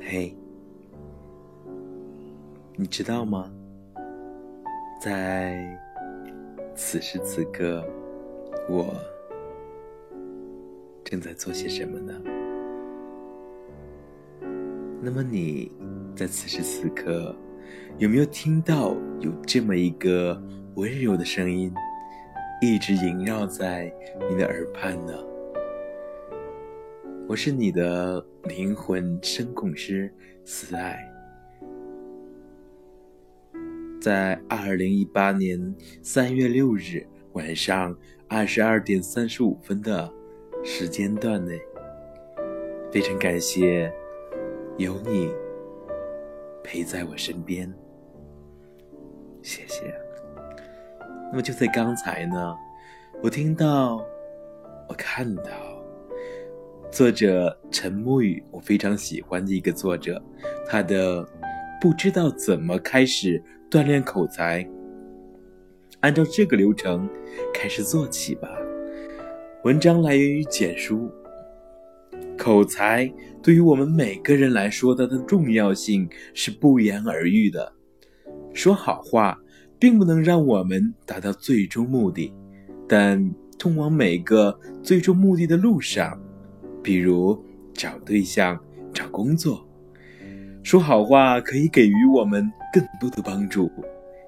嘿，你知道吗？在此时此刻，我正在做些什么呢？那么你在此时此刻有没有听到有这么一个温柔的声音，一直萦绕在你的耳畔呢？我是你的灵魂声控师慈爱，在二零一八年三月六日晚上二十二点三十五分的时间段内，非常感谢有你陪在我身边，谢谢。那么就在刚才呢，我听到，我看到。作者陈沐雨，我非常喜欢的一个作者，他的不知道怎么开始锻炼口才，按照这个流程开始做起吧。文章来源于简书。口才对于我们每个人来说，它的重要性是不言而喻的。说好话并不能让我们达到最终目的，但通往每个最终目的的路上。比如找对象、找工作，说好话可以给予我们更多的帮助。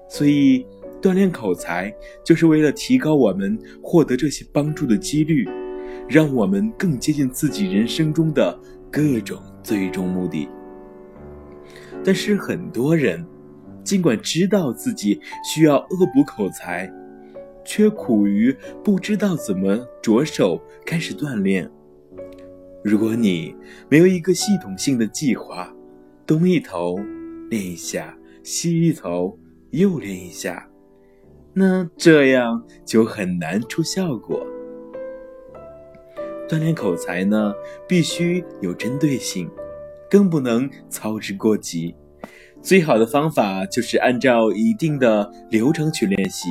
所以，锻炼口才就是为了提高我们获得这些帮助的几率，让我们更接近自己人生中的各种最终目的。但是，很多人尽管知道自己需要恶补口才，却苦于不知道怎么着手开始锻炼。如果你没有一个系统性的计划，东一头练一下，西一头又练一下，那这样就很难出效果。锻炼口才呢，必须有针对性，更不能操之过急。最好的方法就是按照一定的流程去练习，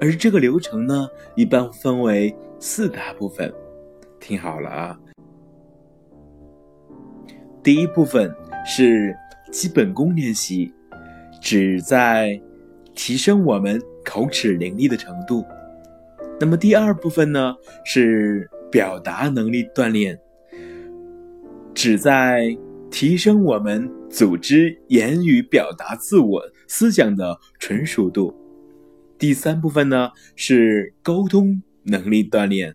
而这个流程呢，一般分为四大部分。听好了啊！第一部分是基本功练习，旨在提升我们口齿伶俐的程度。那么第二部分呢是表达能力锻炼，旨在提升我们组织言语表达自我思想的纯熟度。第三部分呢是沟通能力锻炼，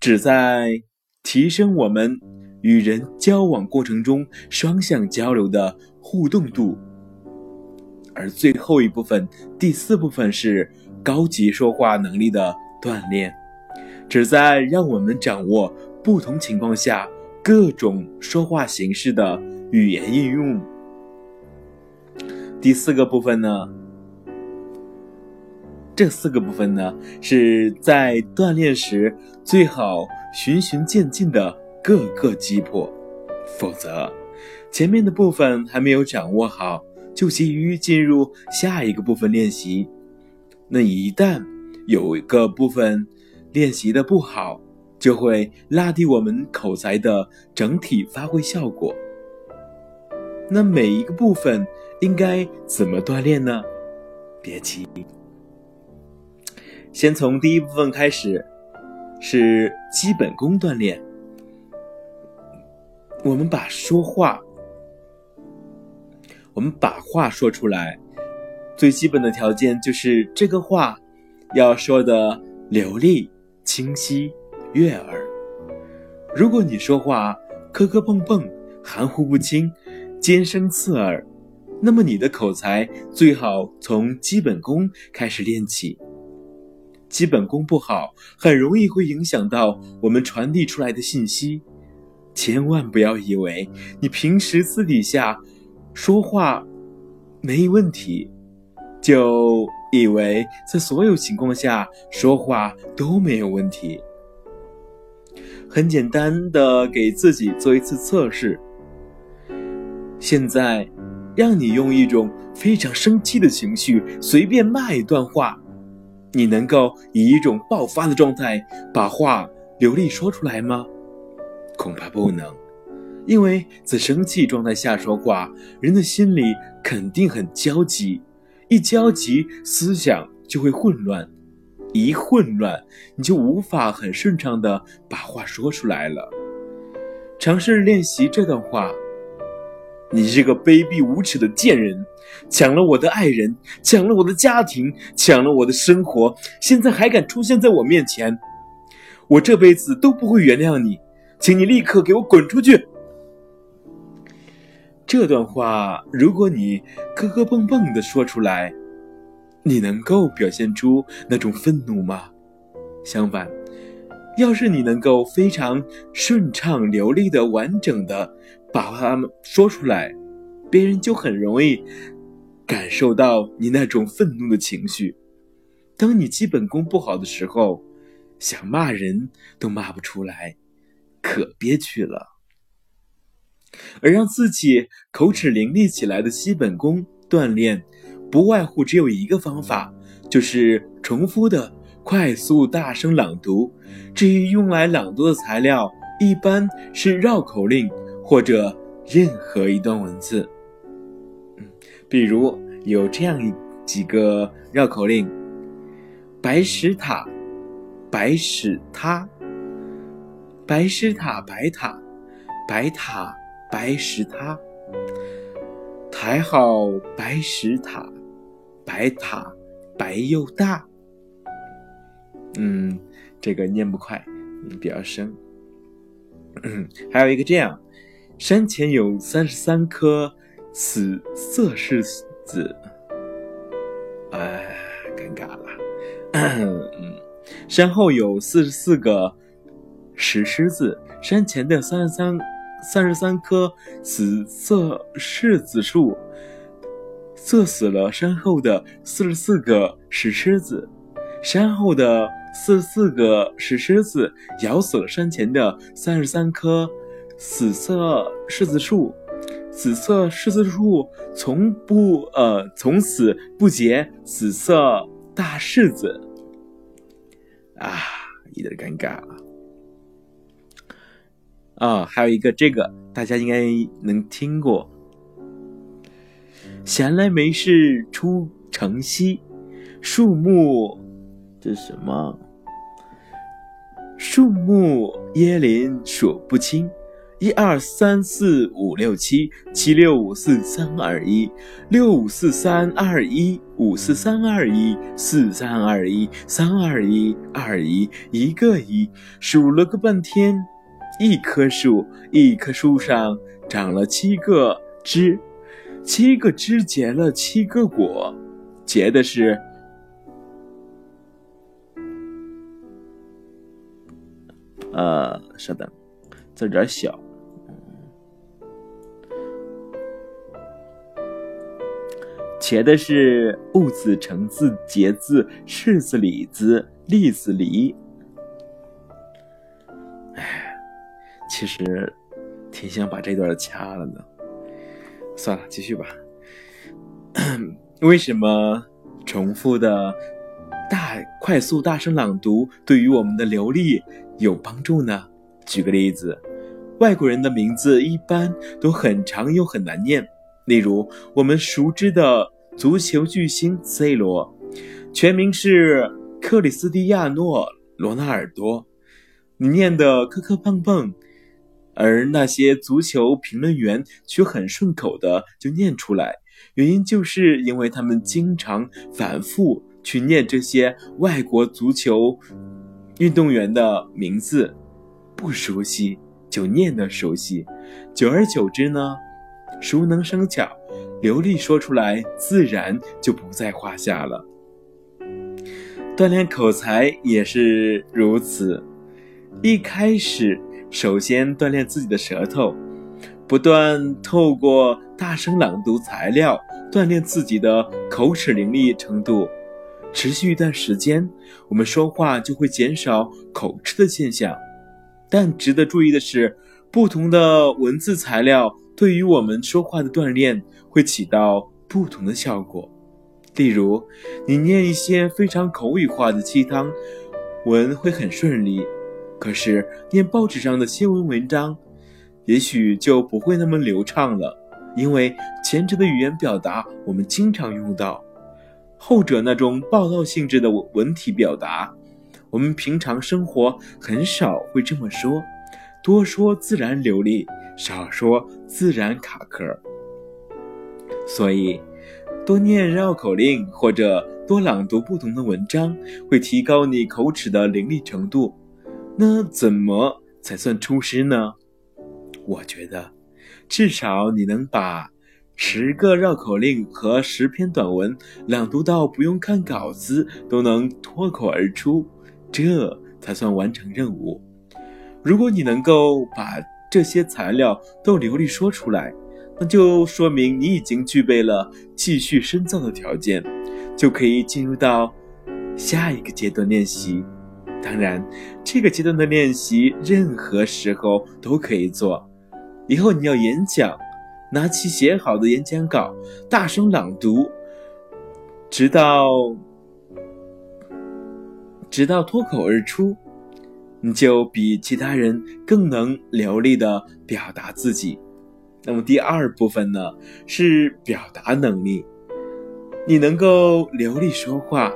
旨在提升我们。与人交往过程中双向交流的互动度，而最后一部分，第四部分是高级说话能力的锻炼，旨在让我们掌握不同情况下各种说话形式的语言应用。第四个部分呢，这四个部分呢是在锻炼时最好循序渐进的。各个击破，否则前面的部分还没有掌握好，就急于进入下一个部分练习。那一旦有一个部分练习的不好，就会拉低我们口才的整体发挥效果。那每一个部分应该怎么锻炼呢？别急，先从第一部分开始，是基本功锻炼。我们把说话，我们把话说出来，最基本的条件就是这个话要说的流利、清晰、悦耳。如果你说话磕磕碰碰、含糊不清、尖声刺耳，那么你的口才最好从基本功开始练起。基本功不好，很容易会影响到我们传递出来的信息。千万不要以为你平时私底下说话没问题，就以为在所有情况下说话都没有问题。很简单的给自己做一次测试。现在，让你用一种非常生气的情绪随便骂一段话，你能够以一种爆发的状态把话流利说出来吗？恐怕不能，因为在生气状态下说话，人的心里肯定很焦急，一焦急，思想就会混乱，一混乱，你就无法很顺畅的把话说出来了。尝试练习这段话。你这个卑鄙无耻的贱人，抢了我的爱人，抢了我的家庭，抢了我的生活，现在还敢出现在我面前，我这辈子都不会原谅你，请你立刻给我滚出去！这段话，如果你磕磕碰碰的说出来，你能够表现出那种愤怒吗？相反，要是你能够非常顺畅、流利的、完整的。把它们说出来，别人就很容易感受到你那种愤怒的情绪。当你基本功不好的时候，想骂人都骂不出来，可憋屈了。而让自己口齿伶俐起来的基本功锻炼，不外乎只有一个方法，就是重复的快速大声朗读。至于用来朗读的材料，一般是绕口令。或者任何一段文字，嗯，比如有这样几个绕口令：白石塔，白石塔，白石塔，白塔，白塔，白石塔，抬好白石塔，白塔白又大。嗯，这个念不快，比较生。嗯，还有一个这样。山前有三十三棵紫色柿子，哎，尴尬了。嗯，山后有四十四个石狮子，山前的三十三三十三棵紫色柿子树，射死了山后的四十四个石狮子，山后的四十四个石狮子咬死了山前的三十三棵。紫色柿子树，紫色柿子树从不呃从此不结紫色大柿子，啊，有点尴尬啊。啊，还有一个这个大家应该能听过，闲来没事出城西，树木这是什么？树木椰林数不清。一二三四五六七，七六五四三二一，六五四三二一，五四三二一，四三二一，三二一，二一，一个一，数了个半天，一棵树，一棵树上长了七个枝，七个枝结了七个果，结的是，呃，稍等，字有点小。结的是戊子、橙子、节字、柿子、李子、栗子、梨。哎，其实挺想把这段掐了的。算了，继续吧。为什么重复的大、快速、大声朗读对于我们的流利有帮助呢？举个例子，外国人的名字一般都很长又很难念。例如，我们熟知的足球巨星 C 罗，全名是克里斯蒂亚诺·罗纳尔多，你念的磕磕碰碰，而那些足球评论员却很顺口的就念出来。原因就是因为他们经常反复去念这些外国足球运动员的名字，不熟悉就念的熟悉，久而久之呢。熟能生巧，流利说出来，自然就不在话下了。锻炼口才也是如此，一开始首先锻炼自己的舌头，不断透过大声朗读材料锻炼自己的口齿伶俐程度。持续一段时间，我们说话就会减少口吃的现象。但值得注意的是，不同的文字材料。对于我们说话的锻炼会起到不同的效果。例如，你念一些非常口语化的鸡汤文会很顺利，可是念报纸上的新闻文章，也许就不会那么流畅了。因为前者的语言表达我们经常用到，后者那种报道性质的文体表达，我们平常生活很少会这么说，多说自然流利，少说自然卡壳。所以，多念绕口令或者多朗读不同的文章，会提高你口齿的伶俐程度。那怎么才算出师呢？我觉得。至少你能把十个绕口令和十篇短文朗读到不用看稿子都能脱口而出，这才算完成任务。如果你能够把这些材料都流利说出来，那就说明你已经具备了继续深造的条件，就可以进入到下一个阶段练习。当然，这个阶段的练习任何时候都可以做。以后你要演讲，拿起写好的演讲稿，大声朗读，直到直到脱口而出，你就比其他人更能流利的表达自己。那么第二部分呢，是表达能力。你能够流利说话，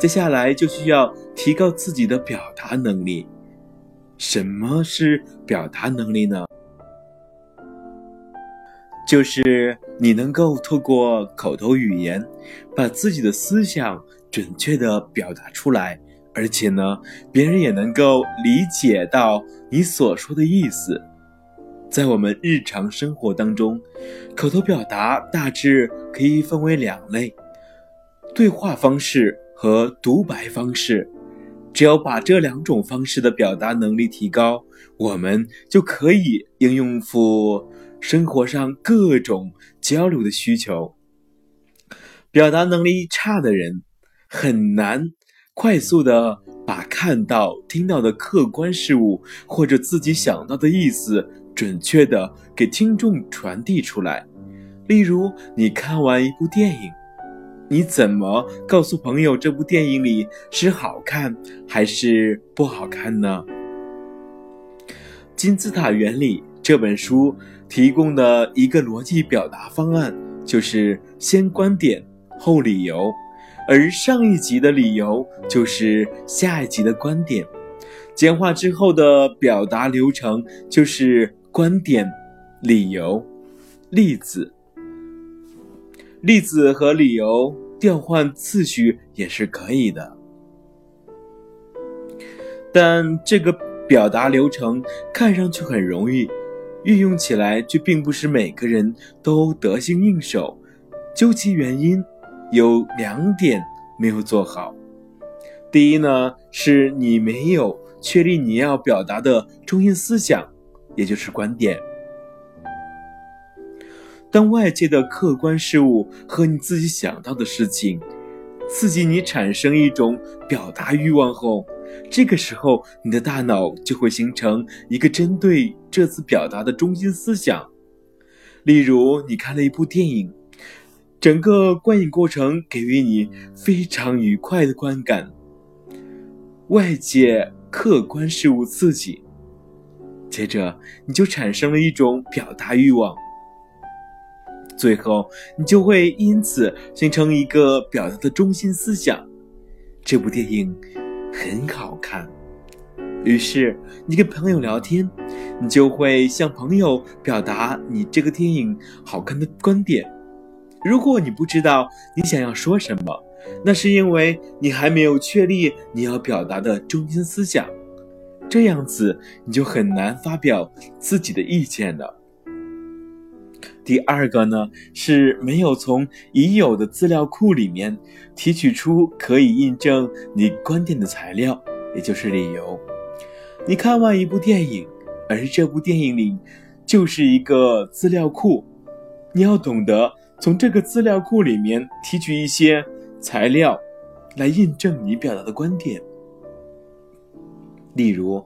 接下来就需要提高自己的表达能力。什么是表达能力呢？就是你能够透过口头语言，把自己的思想准确的表达出来，而且呢，别人也能够理解到你所说的意思。在我们日常生活当中，口头表达大致可以分为两类：对话方式和独白方式。只要把这两种方式的表达能力提高，我们就可以应用付。生活上各种交流的需求，表达能力差的人很难快速的把看到、听到的客观事物或者自己想到的意思准确的给听众传递出来。例如，你看完一部电影，你怎么告诉朋友这部电影里是好看还是不好看呢？金字塔原理这本书。提供的一个逻辑表达方案就是先观点后理由，而上一集的理由就是下一集的观点。简化之后的表达流程就是观点、理由、例子。例子和理由调换次序也是可以的，但这个表达流程看上去很容易。运用起来却并不是每个人都得心应手，究其原因，有两点没有做好。第一呢，是你没有确立你要表达的中心思想，也就是观点。当外界的客观事物和你自己想到的事情刺激你产生一种表达欲望后，这个时候，你的大脑就会形成一个针对这次表达的中心思想。例如，你看了一部电影，整个观影过程给予你非常愉快的观感。外界客观事物刺激，接着你就产生了一种表达欲望，最后你就会因此形成一个表达的中心思想。这部电影。很好看，于是你跟朋友聊天，你就会向朋友表达你这个电影好看的观点。如果你不知道你想要说什么，那是因为你还没有确立你要表达的中心思想，这样子你就很难发表自己的意见了。第二个呢，是没有从已有的资料库里面提取出可以印证你观点的材料，也就是理由。你看完一部电影，而这部电影里就是一个资料库，你要懂得从这个资料库里面提取一些材料，来印证你表达的观点。例如，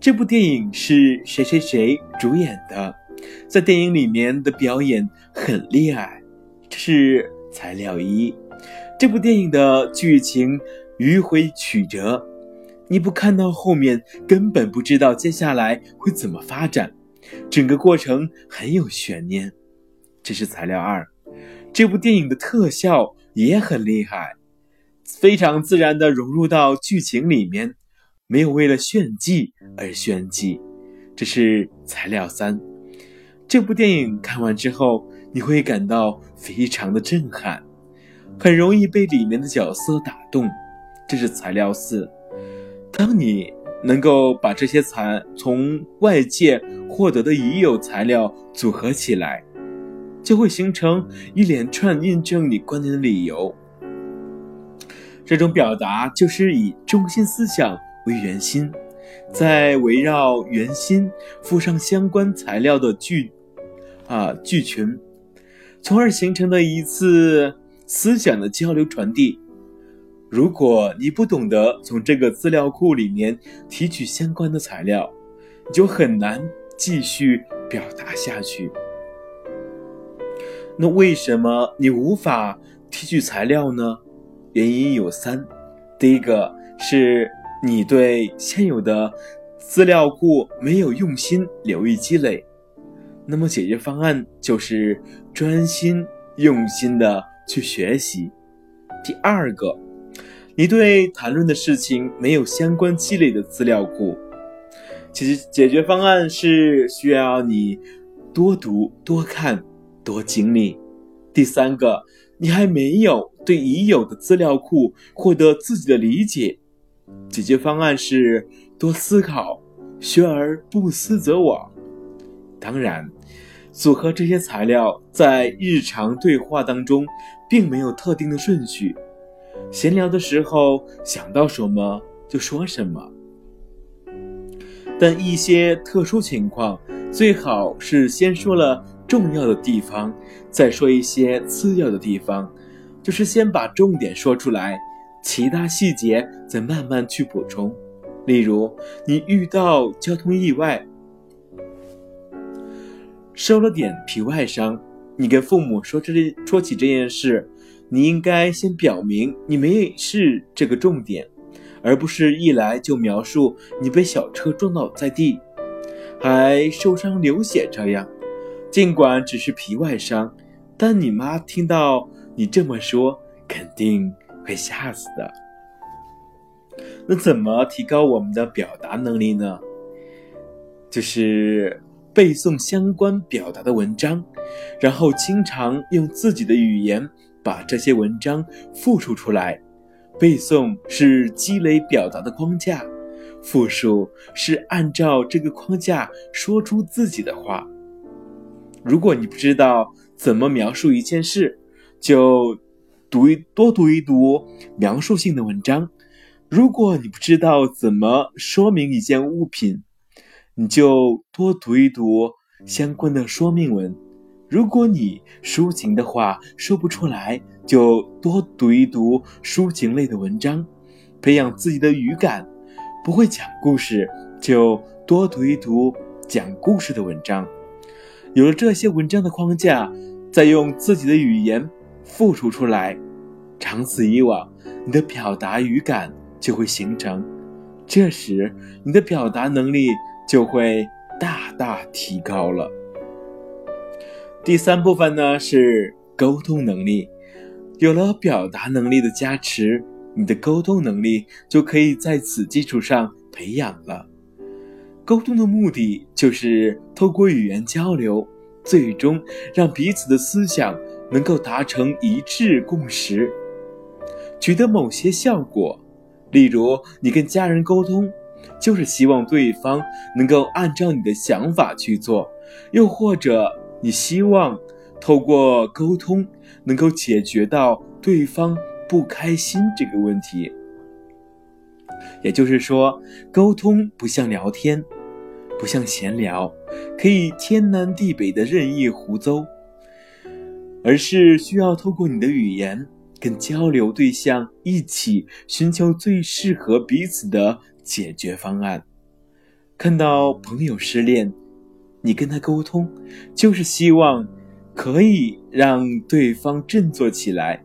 这部电影是谁谁谁主演的。在电影里面的表演很厉害，这是材料一。这部电影的剧情迂回曲折，你不看到后面根本不知道接下来会怎么发展，整个过程很有悬念。这是材料二，这部电影的特效也很厉害，非常自然的融入到剧情里面，没有为了炫技而炫技。这是材料三，这部电影看完之后，你会感到非常的震撼，很容易被里面的角色打动。这是材料四，当你能够把这些材从外界获得的已有材料组合起来。就会形成一连串印证你观点的理由。这种表达就是以中心思想为圆心，再围绕圆心附上相关材料的句啊句群，从而形成的一次思想的交流传递。如果你不懂得从这个资料库里面提取相关的材料，你就很难继续表达下去。那为什么你无法提取材料呢？原因有三：第一个是你对现有的资料库没有用心留意积累，那么解决方案就是专心用心的去学习；第二个，你对谈论的事情没有相关积累的资料库，其实解决方案是需要你多读多看。多经历。第三个，你还没有对已有的资料库获得自己的理解。解决方案是多思考，学而不思则罔。当然，组合这些材料在日常对话当中，并没有特定的顺序。闲聊的时候想到什么就说什么。但一些特殊情况，最好是先说了。重要的地方，再说一些次要的地方，就是先把重点说出来，其他细节再慢慢去补充。例如，你遇到交通意外，受了点皮外伤，你跟父母说这说起这件事，你应该先表明你没事这个重点，而不是一来就描述你被小车撞倒在地，还受伤流血这样。尽管只是皮外伤，但你妈听到你这么说，肯定会吓死的。那怎么提高我们的表达能力呢？就是背诵相关表达的文章，然后经常用自己的语言把这些文章复述出来。背诵是积累表达的框架，复述是按照这个框架说出自己的话。如果你不知道怎么描述一件事，就读一多读一读描述性的文章；如果你不知道怎么说明一件物品，你就多读一读相关的说明文；如果你抒情的话说不出来，就多读一读抒情类的文章，培养自己的语感；不会讲故事，就多读一读讲故事的文章。有了这些文章的框架，再用自己的语言复述出来，长此以往，你的表达语感就会形成，这时你的表达能力就会大大提高了。第三部分呢是沟通能力，有了表达能力的加持，你的沟通能力就可以在此基础上培养了。沟通的目的就是透过语言交流，最终让彼此的思想能够达成一致共识，取得某些效果。例如，你跟家人沟通，就是希望对方能够按照你的想法去做；又或者，你希望透过沟通能够解决到对方不开心这个问题。也就是说，沟通不像聊天，不像闲聊，可以天南地北的任意胡诌，而是需要透过你的语言跟交流对象一起寻求最适合彼此的解决方案。看到朋友失恋，你跟他沟通，就是希望可以让对方振作起来，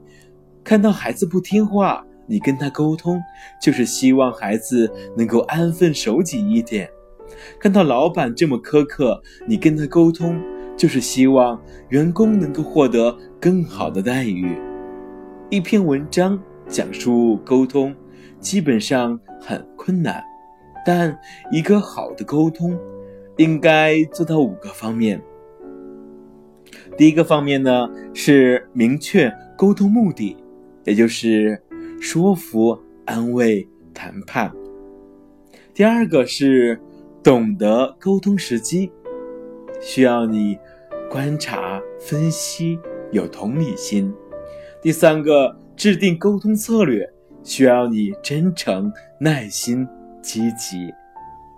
看到孩子不听话，你跟他沟通，就是希望孩子能够安分守己一点；看到老板这么苛刻，你跟他沟通，就是希望员工能够获得更好的待遇。一篇文章讲述沟通，基本上很困难，但一个好的沟通，应该做到五个方面。第一个方面呢，是明确沟通目的。也就是说服、安慰、谈判。第二个是懂得沟通时机，需要你观察、分析，有同理心。第三个制定沟通策略，需要你真诚、耐心、积极。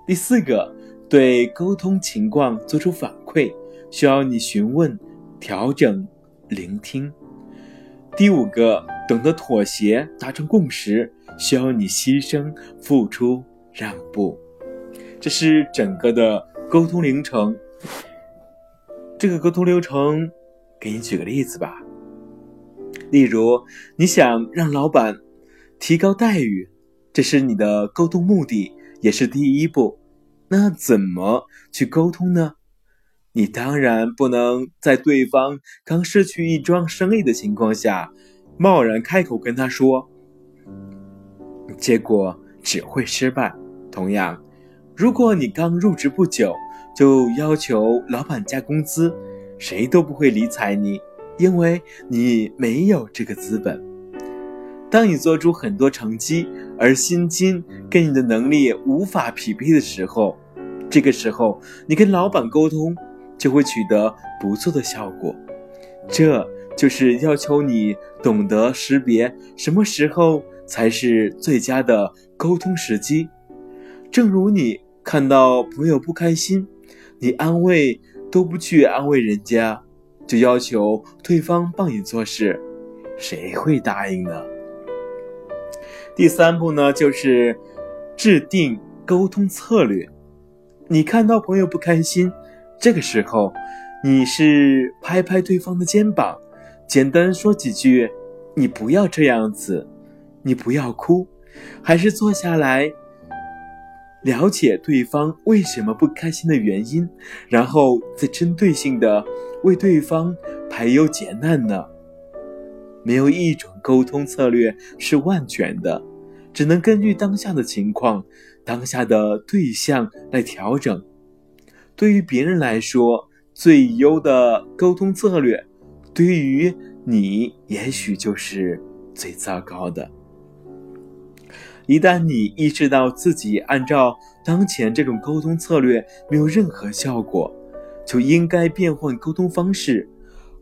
第四个对沟通情况做出反馈，需要你询问、调整、聆听。第五个。懂得妥协，达成共识，需要你牺牲、付出、让步，这是整个的沟通流程。这个沟通流程，给你举个例子吧。例如，你想让老板提高待遇，这是你的沟通目的，也是第一步。那怎么去沟通呢？你当然不能在对方刚失去一桩生意的情况下。贸然开口跟他说，结果只会失败。同样，如果你刚入职不久就要求老板加工资，谁都不会理睬你，因为你没有这个资本。当你做出很多成绩，而薪金跟你的能力无法匹配的时候，这个时候你跟老板沟通就会取得不错的效果。这。就是要求你懂得识别什么时候才是最佳的沟通时机。正如你看到朋友不开心，你安慰都不去安慰人家，就要求对方帮你做事，谁会答应呢？第三步呢，就是制定沟通策略。你看到朋友不开心，这个时候你是拍拍对方的肩膀。简单说几句，你不要这样子，你不要哭，还是坐下来了解对方为什么不开心的原因，然后再针对性的为对方排忧解难呢？没有一种沟通策略是万全的，只能根据当下的情况、当下的对象来调整。对于别人来说，最优的沟通策略。对于你，也许就是最糟糕的。一旦你意识到自己按照当前这种沟通策略没有任何效果，就应该变换沟通方式，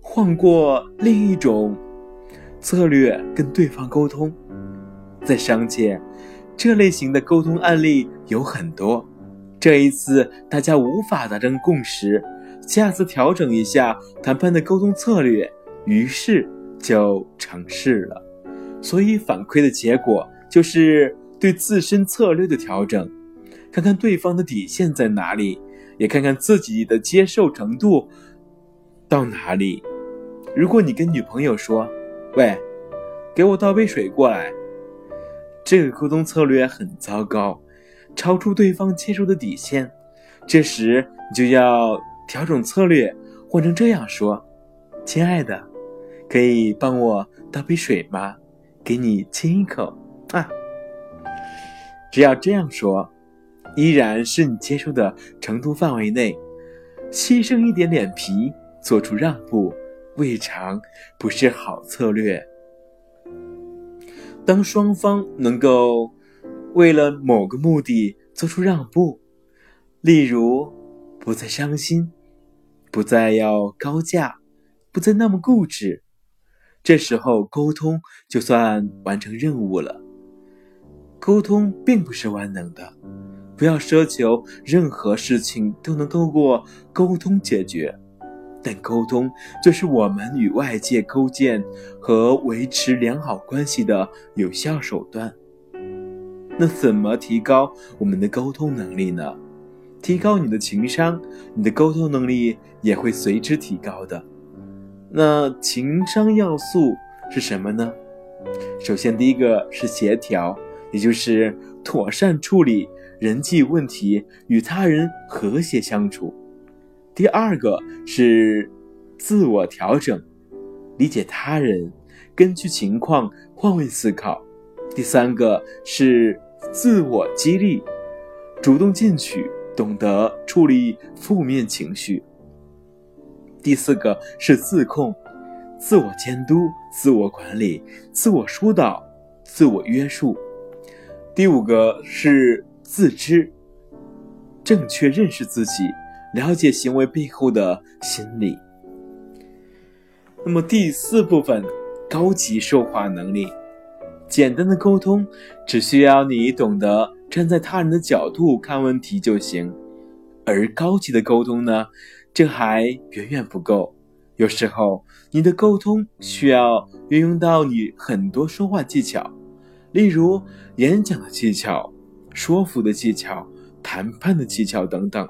换过另一种策略跟对方沟通。在商界，这类型的沟通案例有很多。这一次大家无法达成共识。下次调整一下谈判的沟通策略，于是就成事了。所以反馈的结果就是对自身策略的调整，看看对方的底线在哪里，也看看自己的接受程度到哪里。如果你跟女朋友说：“喂，给我倒杯水过来。”这个沟通策略很糟糕，超出对方接受的底线。这时你就要。调整策略，换成这样说：“亲爱的，可以帮我倒杯水吗？给你亲一口啊。”只要这样说，依然是你接受的程度范围内，牺牲一点脸皮，做出让步，未尝不是好策略。当双方能够为了某个目的做出让步，例如不再伤心。不再要高价，不再那么固执，这时候沟通就算完成任务了。沟通并不是万能的，不要奢求任何事情都能透过沟通解决。但沟通就是我们与外界构建和维持良好关系的有效手段。那怎么提高我们的沟通能力呢？提高你的情商，你的沟通能力也会随之提高的。那情商要素是什么呢？首先，第一个是协调，也就是妥善处理人际问题，与他人和谐相处；第二个是自我调整，理解他人，根据情况换位思考；第三个是自我激励，主动进取，懂得处理负面情绪；第四个是自控。自我监督、自我管理、自我疏导、自我约束。第五个是自知，正确认识自己，了解行为背后的心理。那么第四部分，高级说话能力。简单的沟通，只需要你懂得站在他人的角度看问题就行。而高级的沟通呢，这还远远不够。有时候，你的沟通需要运用到你很多说话技巧，例如演讲的技巧、说服的技巧、谈判的技巧等等。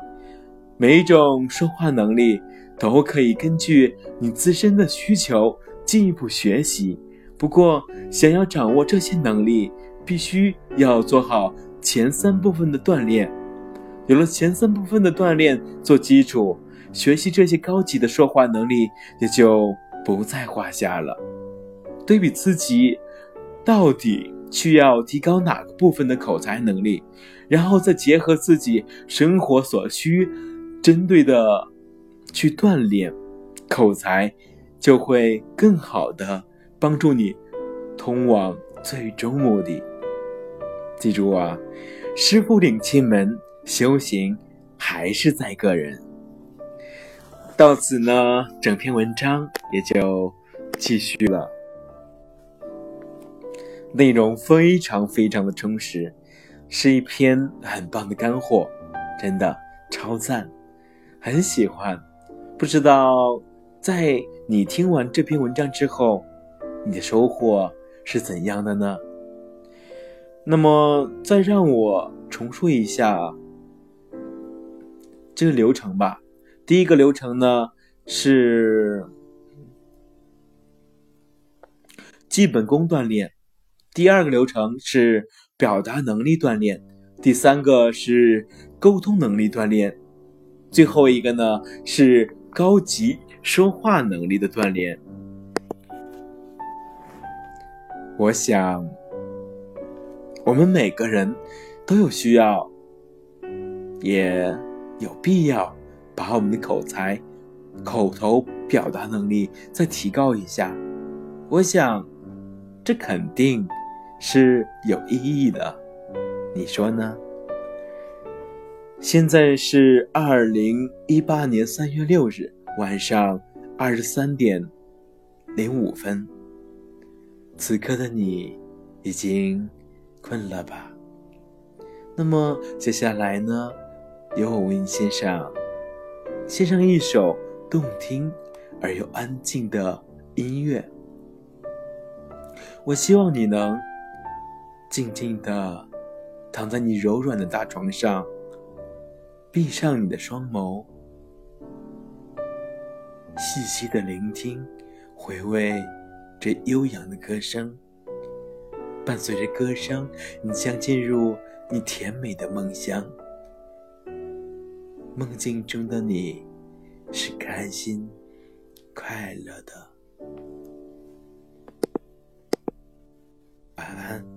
每一种说话能力都可以根据你自身的需求进一步学习。不过，想要掌握这些能力，必须要做好前三部分的锻炼。有了前三部分的锻炼做基础。学习这些高级的说话能力也就不在话下了。对比自己，到底需要提高哪个部分的口才能力，然后再结合自己生活所需，针对的去锻炼口才，就会更好的帮助你通往最终目的。记住啊，师傅领进门，修行还是在个人。到此呢，整篇文章也就继续了，内容非常非常的充实，是一篇很棒的干货，真的超赞，很喜欢。不知道在你听完这篇文章之后，你的收获是怎样的呢？那么再让我重述一下这个流程吧。第一个流程呢是基本功锻炼，第二个流程是表达能力锻炼，第三个是沟通能力锻炼，最后一个呢是高级说话能力的锻炼。我想，我们每个人都有需要，也有必要。把我们的口才、口头表达能力再提高一下，我想，这肯定是有意义的，你说呢？现在是二零一八年三月六日晚上二十三点零五分，此刻的你已经困了吧？那么接下来呢，由我为你献上。献上一首动听而又安静的音乐，我希望你能静静的躺在你柔软的大床上，闭上你的双眸，细细的聆听，回味这悠扬的歌声。伴随着歌声，你将进入你甜美的梦乡。梦境中的你，是开心、快乐的。晚安。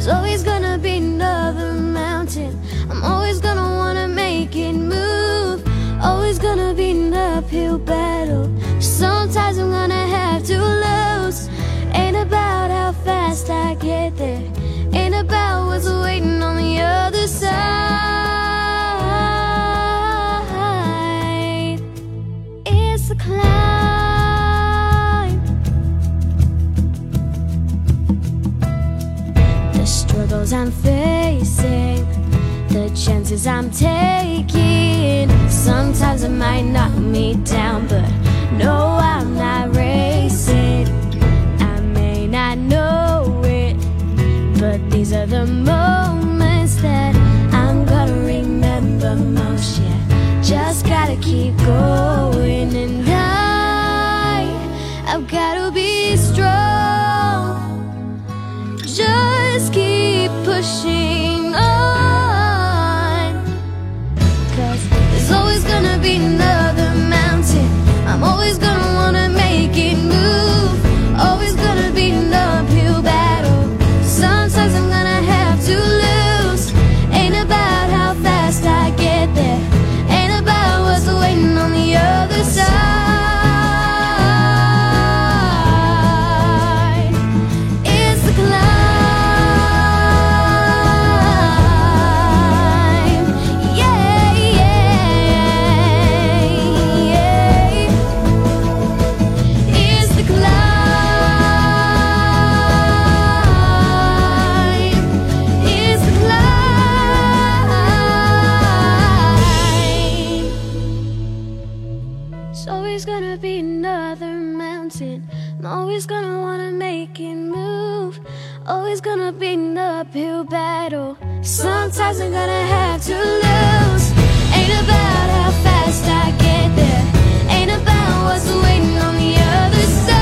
there's always gonna be another chances I'm taking. Sometimes it might knock me down, but no, I'm not racing. I may not know it, but these are the moments always gonna be another mountain. I'm always gonna wanna make it move. Always gonna be an uphill battle. Sometimes I'm gonna have to lose. Ain't about how fast I get there. Ain't about what's waiting on the other side.